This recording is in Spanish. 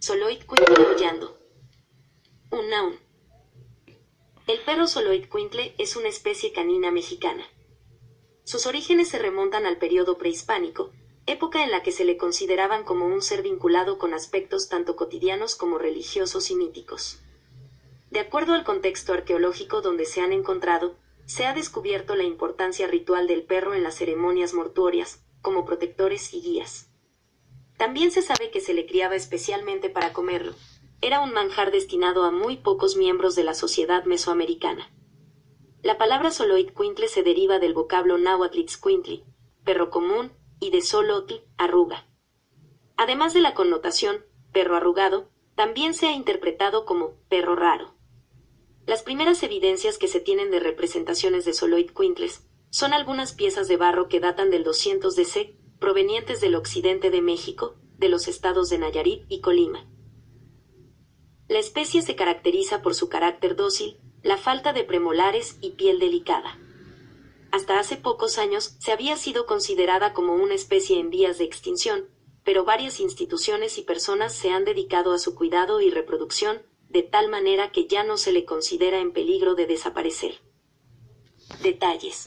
Soloid-Quintle aullando. Un noun. El perro Soloid-Quintle es una especie canina mexicana. Sus orígenes se remontan al periodo prehispánico, época en la que se le consideraban como un ser vinculado con aspectos tanto cotidianos como religiosos y míticos. De acuerdo al contexto arqueológico donde se han encontrado, se ha descubierto la importancia ritual del perro en las ceremonias mortuorias, como protectores y guías. También se sabe que se le criaba especialmente para comerlo. Era un manjar destinado a muy pocos miembros de la sociedad mesoamericana. La palabra Soloid-Quintle se deriva del vocablo náhuatl Quintli, perro común, y de Solotl, arruga. Además de la connotación, perro arrugado, también se ha interpretado como perro raro. Las primeras evidencias que se tienen de representaciones de Soloid-Quintles son algunas piezas de barro que datan del 200 DC, provenientes del occidente de México, de los estados de Nayarit y Colima. La especie se caracteriza por su carácter dócil, la falta de premolares y piel delicada. Hasta hace pocos años se había sido considerada como una especie en vías de extinción, pero varias instituciones y personas se han dedicado a su cuidado y reproducción, de tal manera que ya no se le considera en peligro de desaparecer. Detalles.